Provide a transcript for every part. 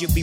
you'll be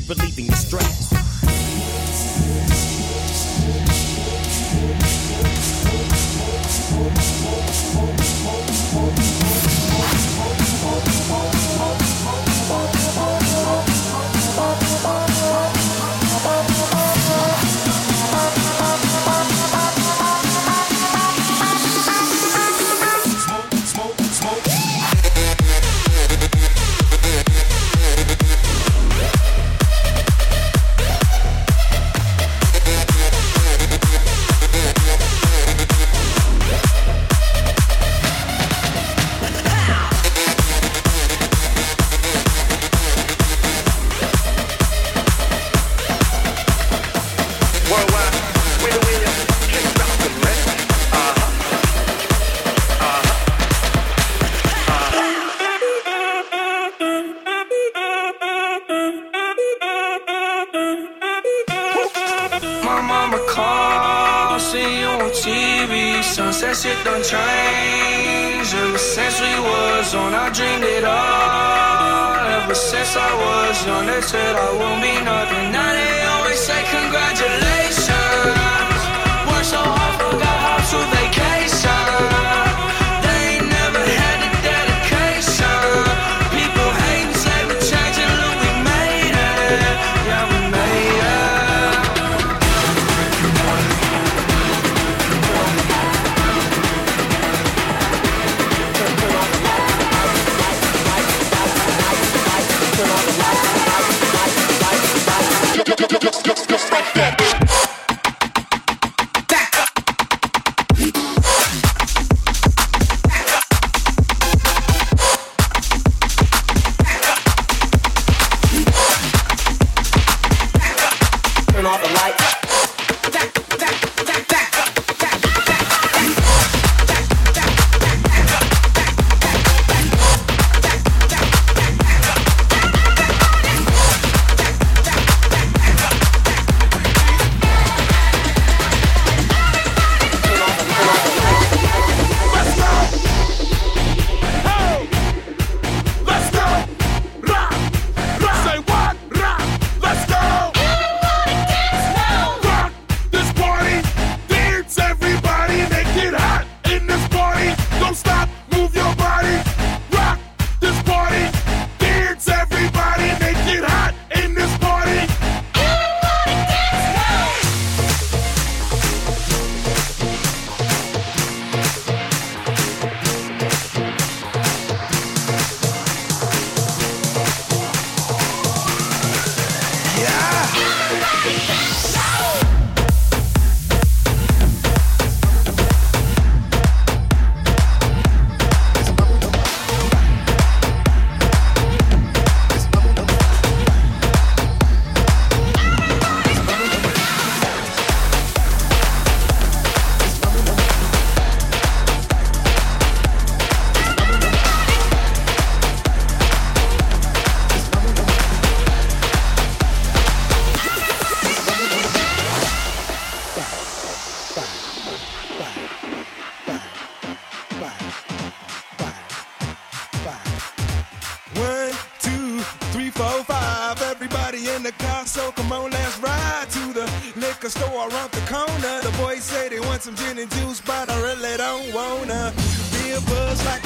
all the lights.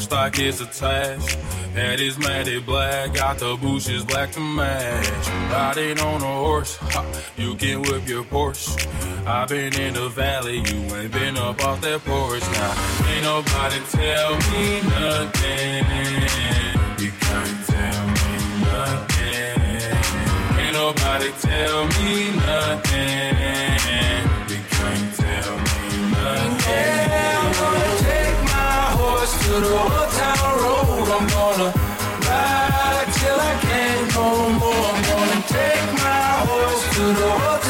Horse stock is attached. Head is matted black, got the bushes black to match. Riding on a horse, ha, you can whip your Porsche. I've been in the valley, you ain't been up off that porch. Now, ain't nobody tell me nothing. You can't tell me nothing. Ain't nobody tell me nothing. You can't tell me nothing. Horse to the old town road. I'm gonna ride till I can't no more. I'm gonna take my horse to the old town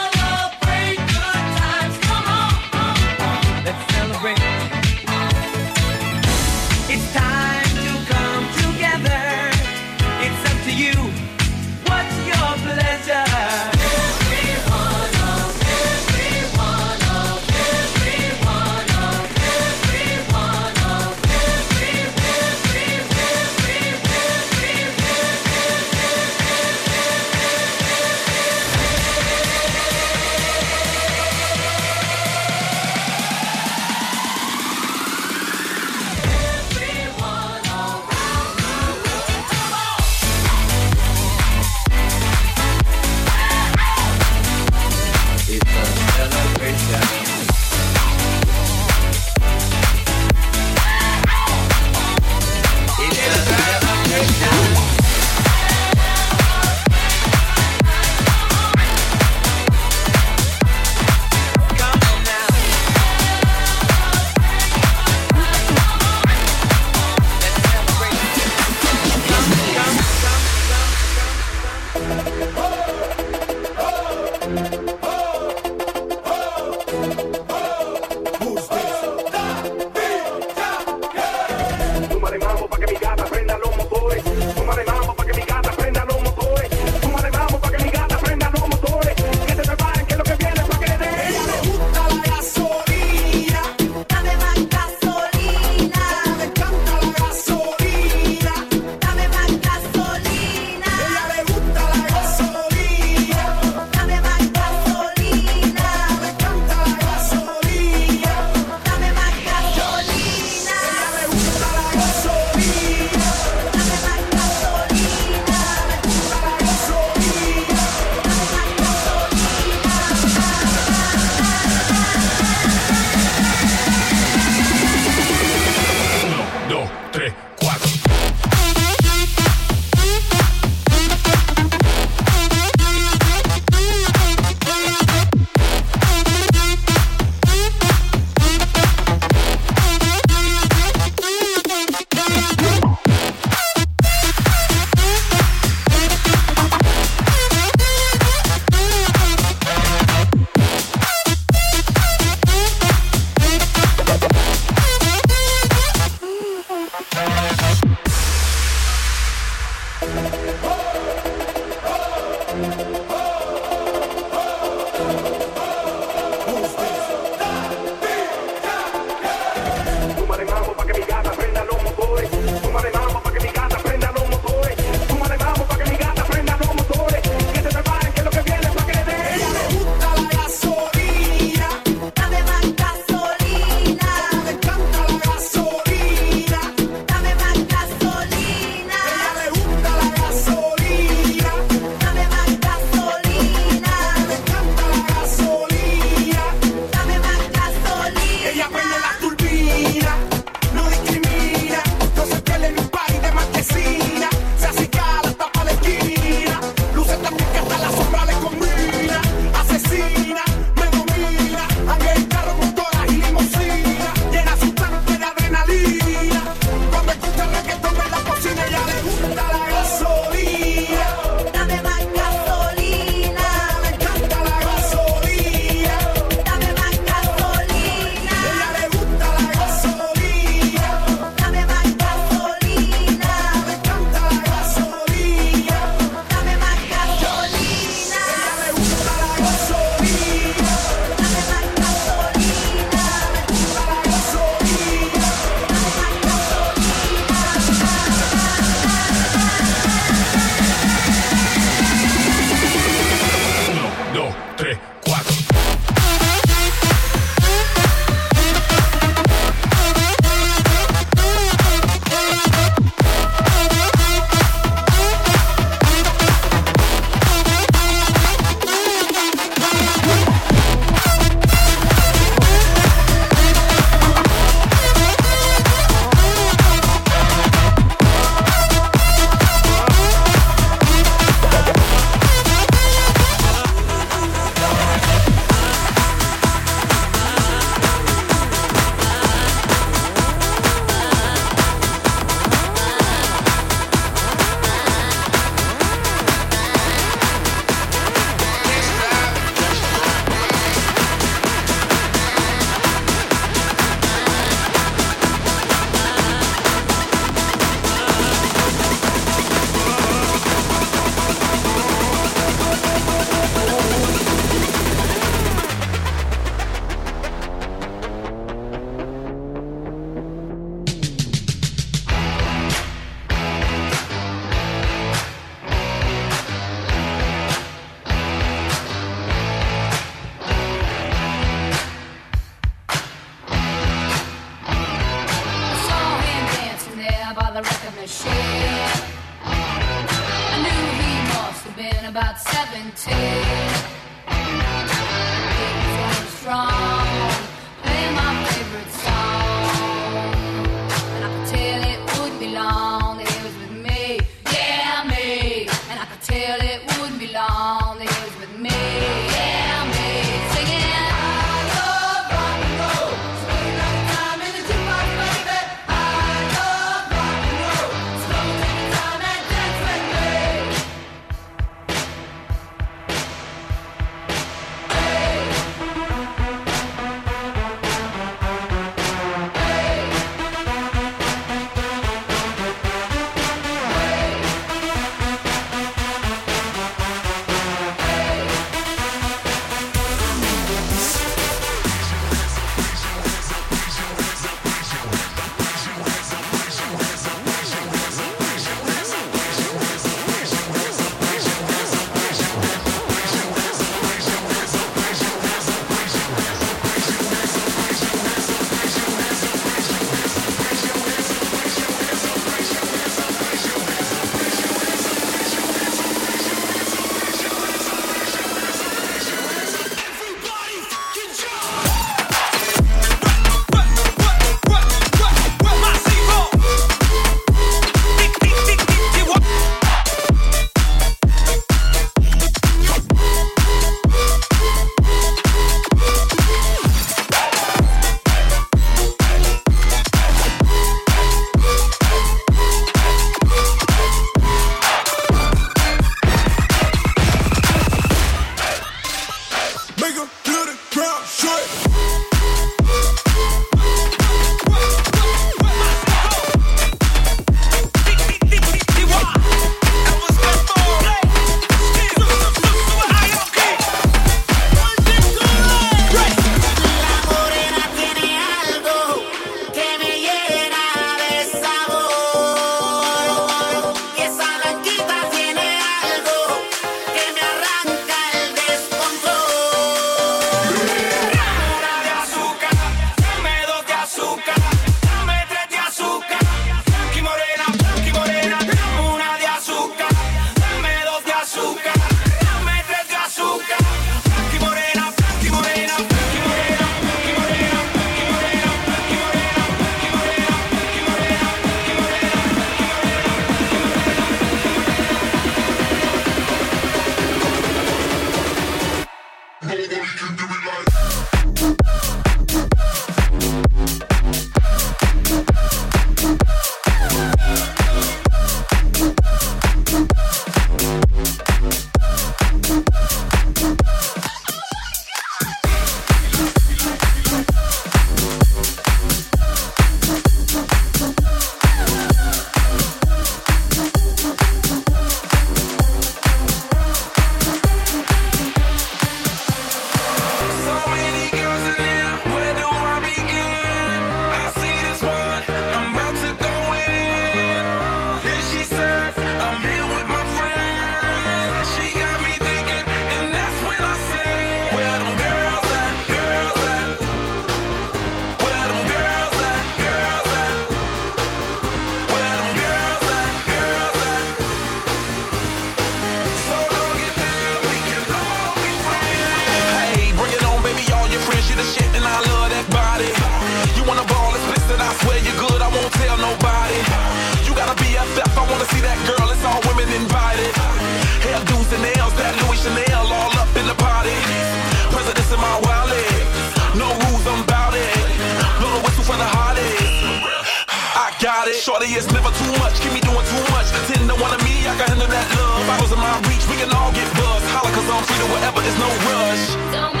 but there's no rush.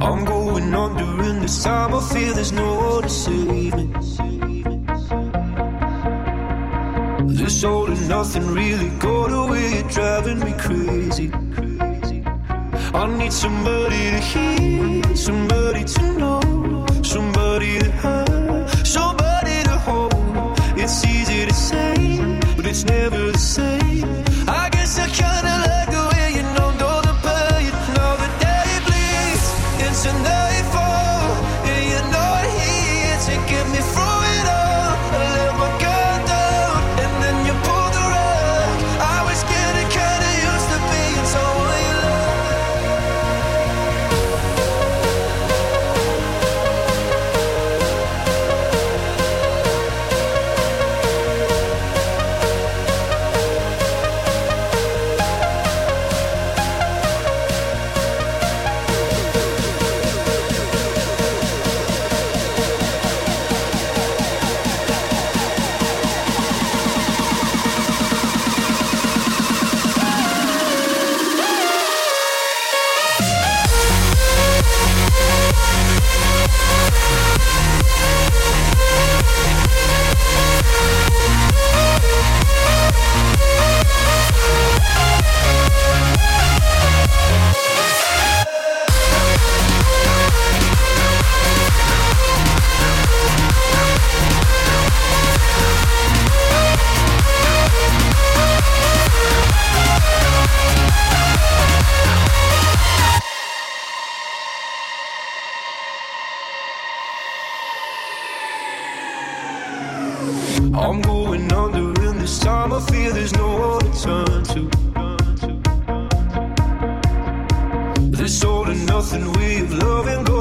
I'm going under in this time. I feel there's no one to save me. This all or nothing really got away. Driving me crazy. I need somebody to hear, somebody to know. I'm going under, in this time I fear there's no one to turn to. This all or nothing we've loving.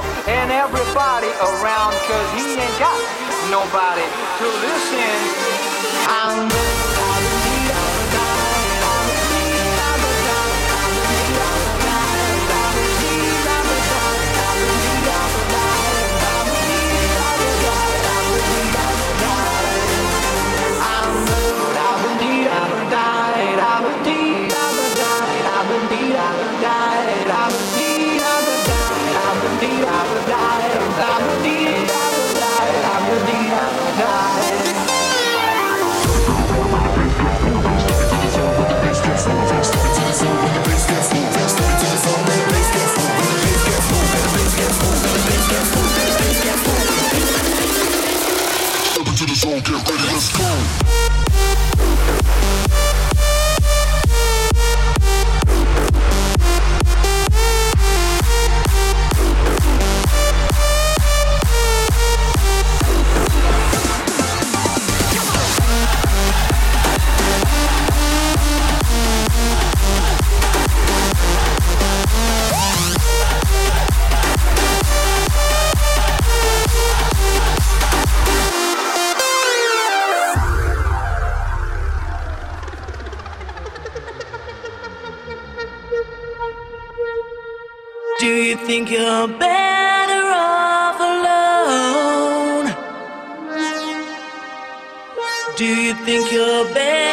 himself and everybody around, cause he ain't got nobody to listen. I'm get ready, let's go. you think you're better off alone? Do you think you're better?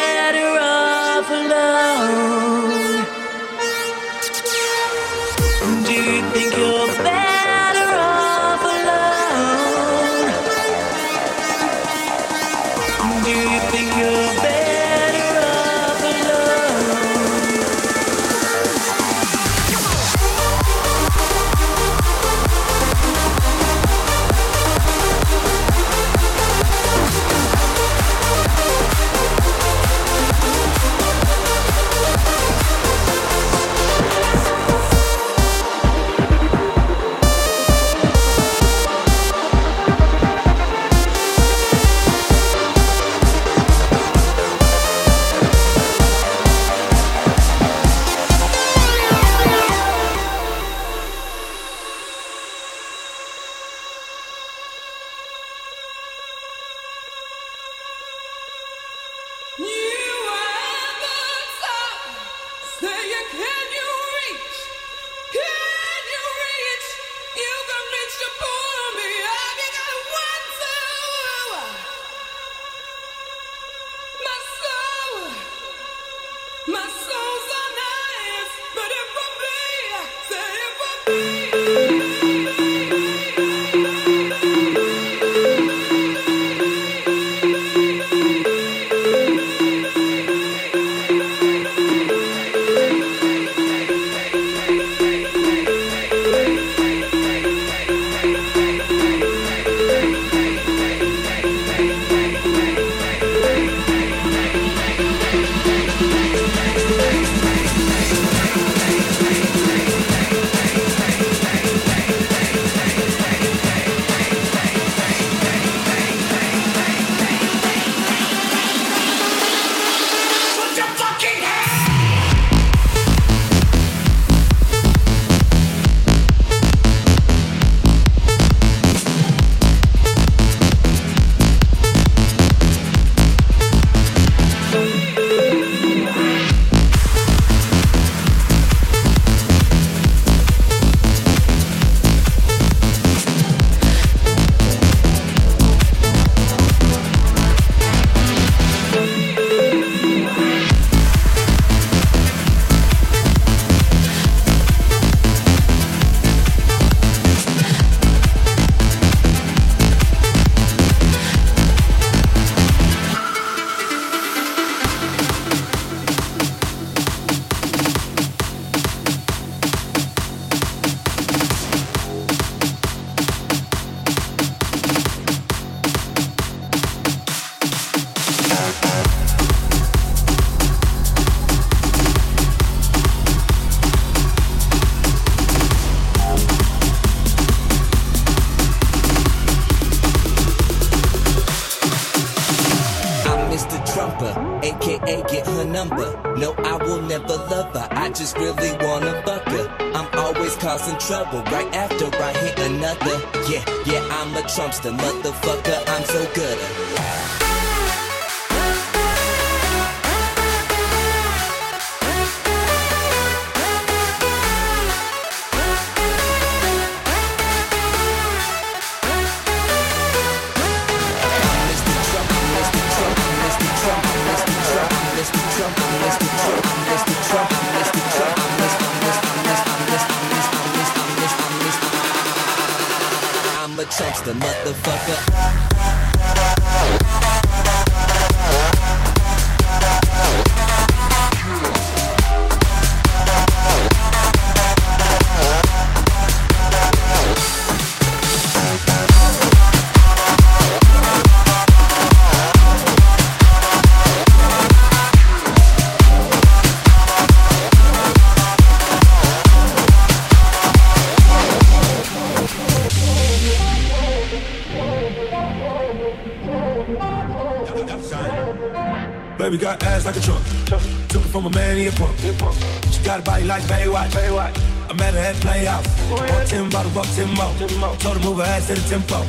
Got a body like Baywatch. I met her at Playhouse. Bought 10 bottles, bought 10 more. Told her move her ass to the tempo.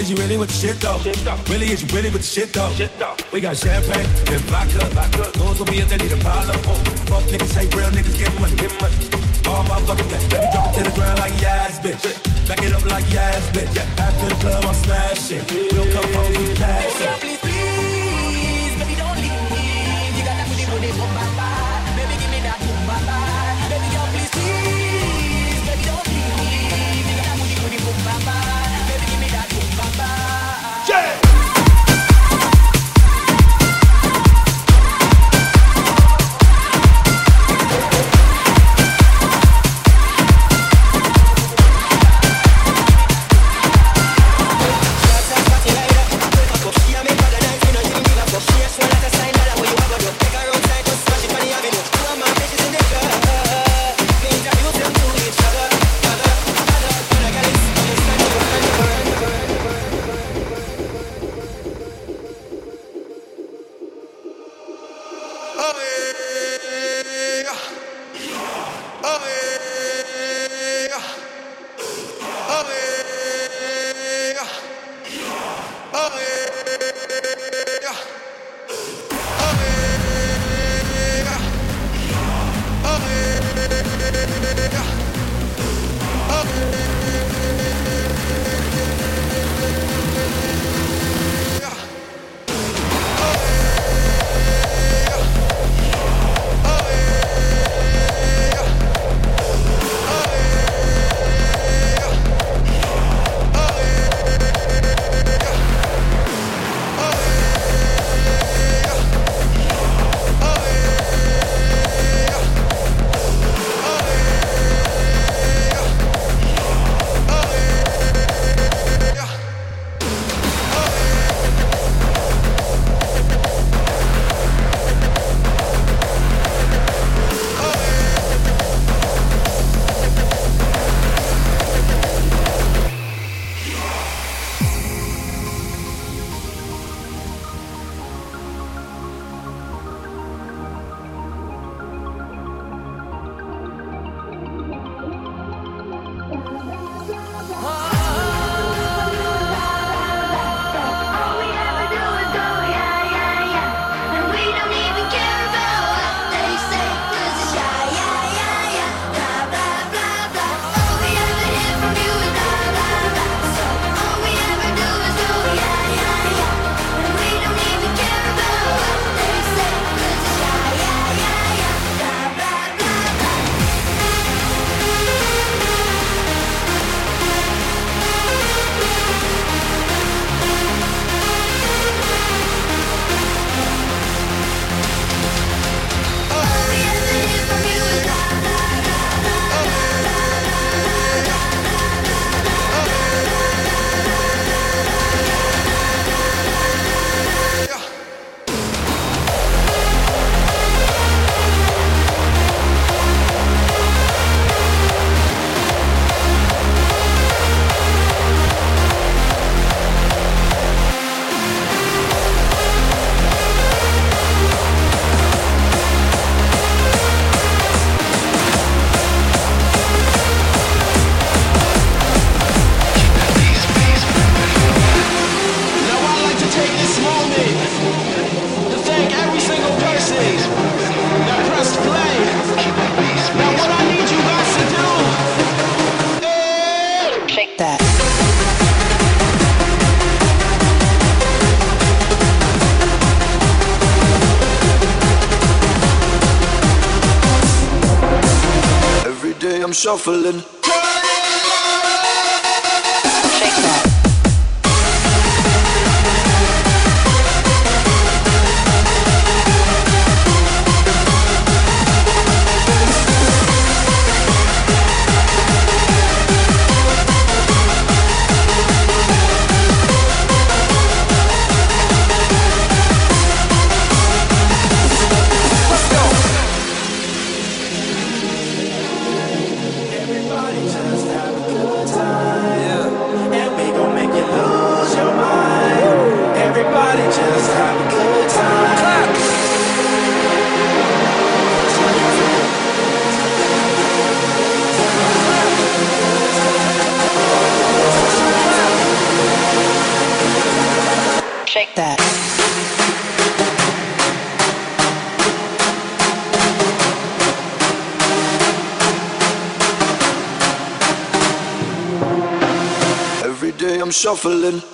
Is you really with the shit though? Really, is you really with the shit though? We got champagne and vodka. Those will be if they need a pile up. Fuck niggas, say real niggas get money. Get money. All motherfuckers, let me drop it to the ground like yes, bitch. Back it up like yes, bitch. Yeah, after the club, I'm smashing. We don't come home, we pass shuffling. Shuffling.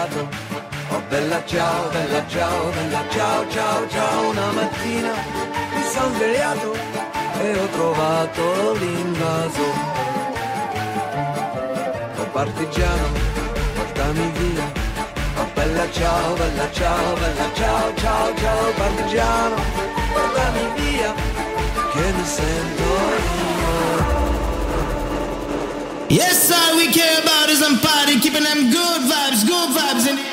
Sono svegliato, oh bella ciao, bella ciao, bella ciao, ciao, ciao. Una mattina mi sono svegliato e ho trovato l'invaso. Oh partigiano, portami via. Oh bella ciao, bella ciao, bella ciao, ciao, ciao. Partigiano, portami via, che mi sento io. Yes, all we care about is them party, keeping them good vibes, good vibes in the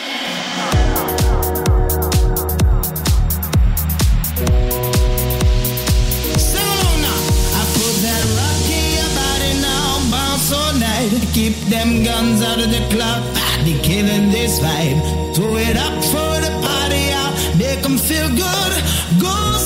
Sing along now. I put that rock in your body now, bounce all night. Keep them guns out of the club, party killing this vibe. Throw it up for the party out, make them feel good. Goes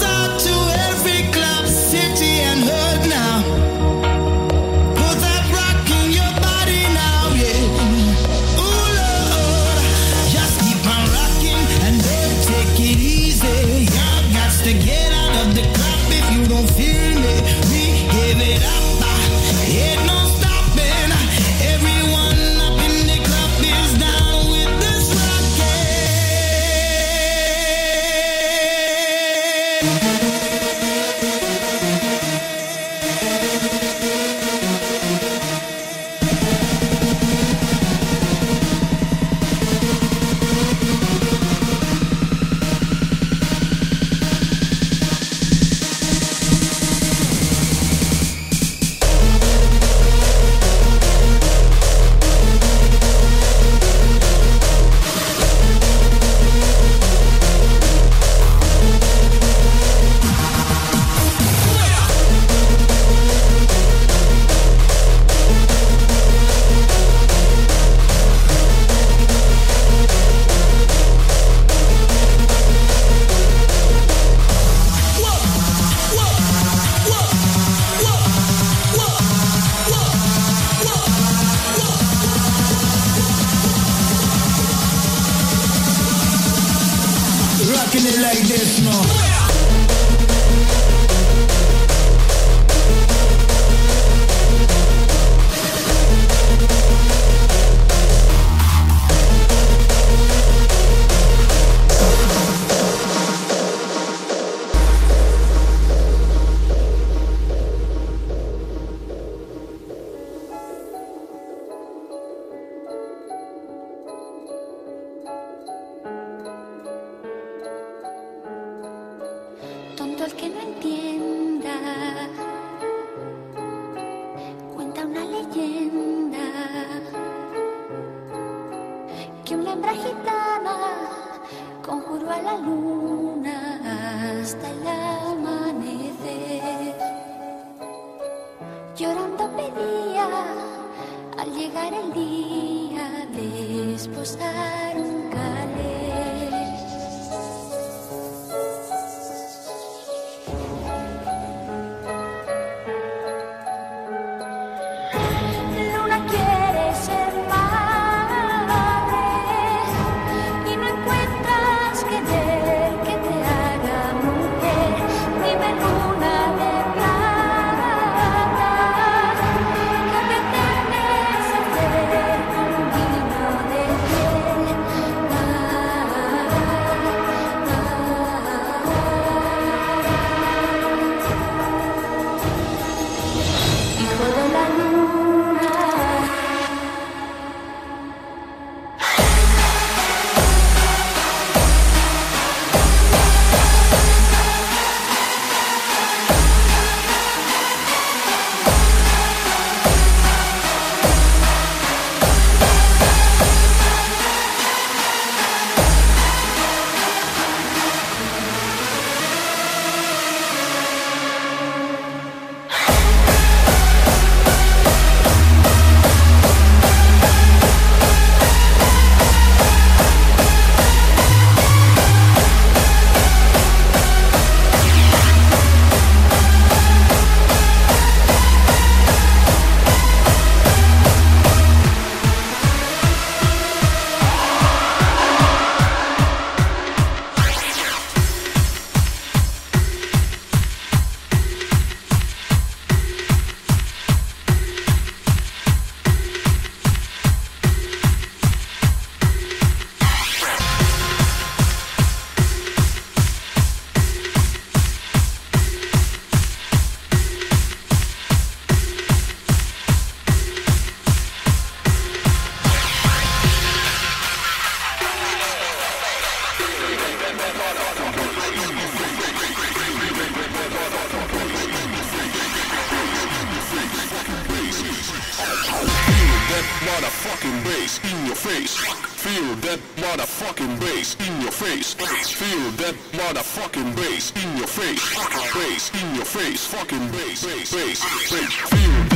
bass in your face. Feel that motherfucking bass in your face. Feel that motherfucking bass in your face. Bass in your face. Fucking bass. Bass. Bass. Feel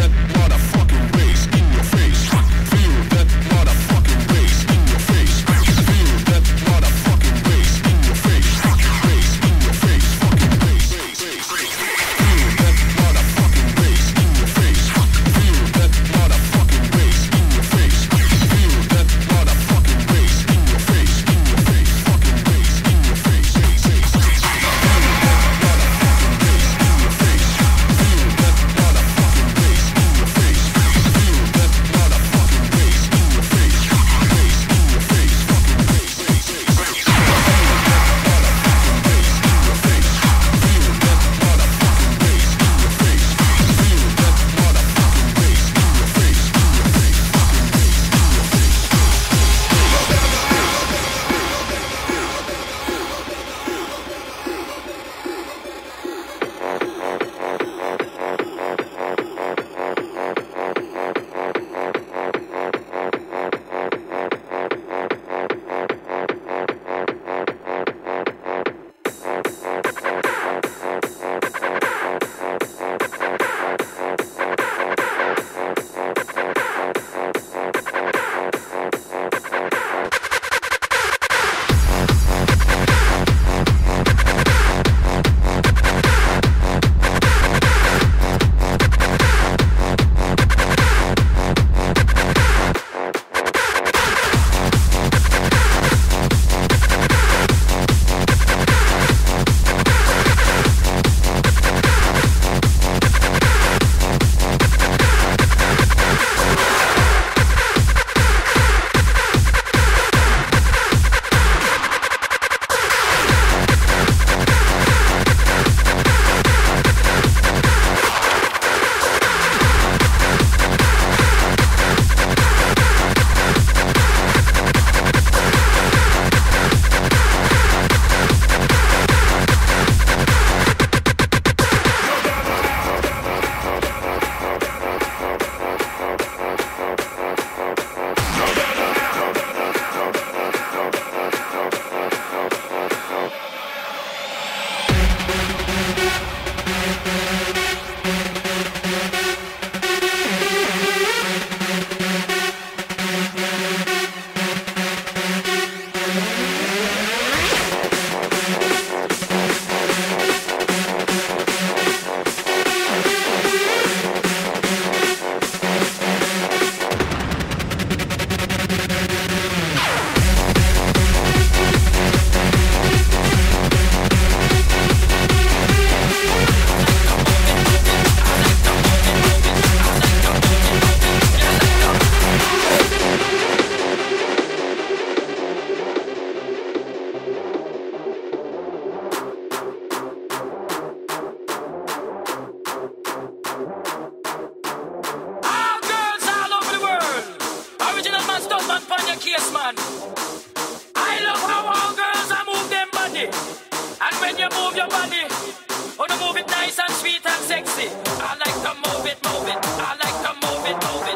your body. Oh, no, move it nice and sweet and sexy. I like to move it, move it. I like to move it, move it.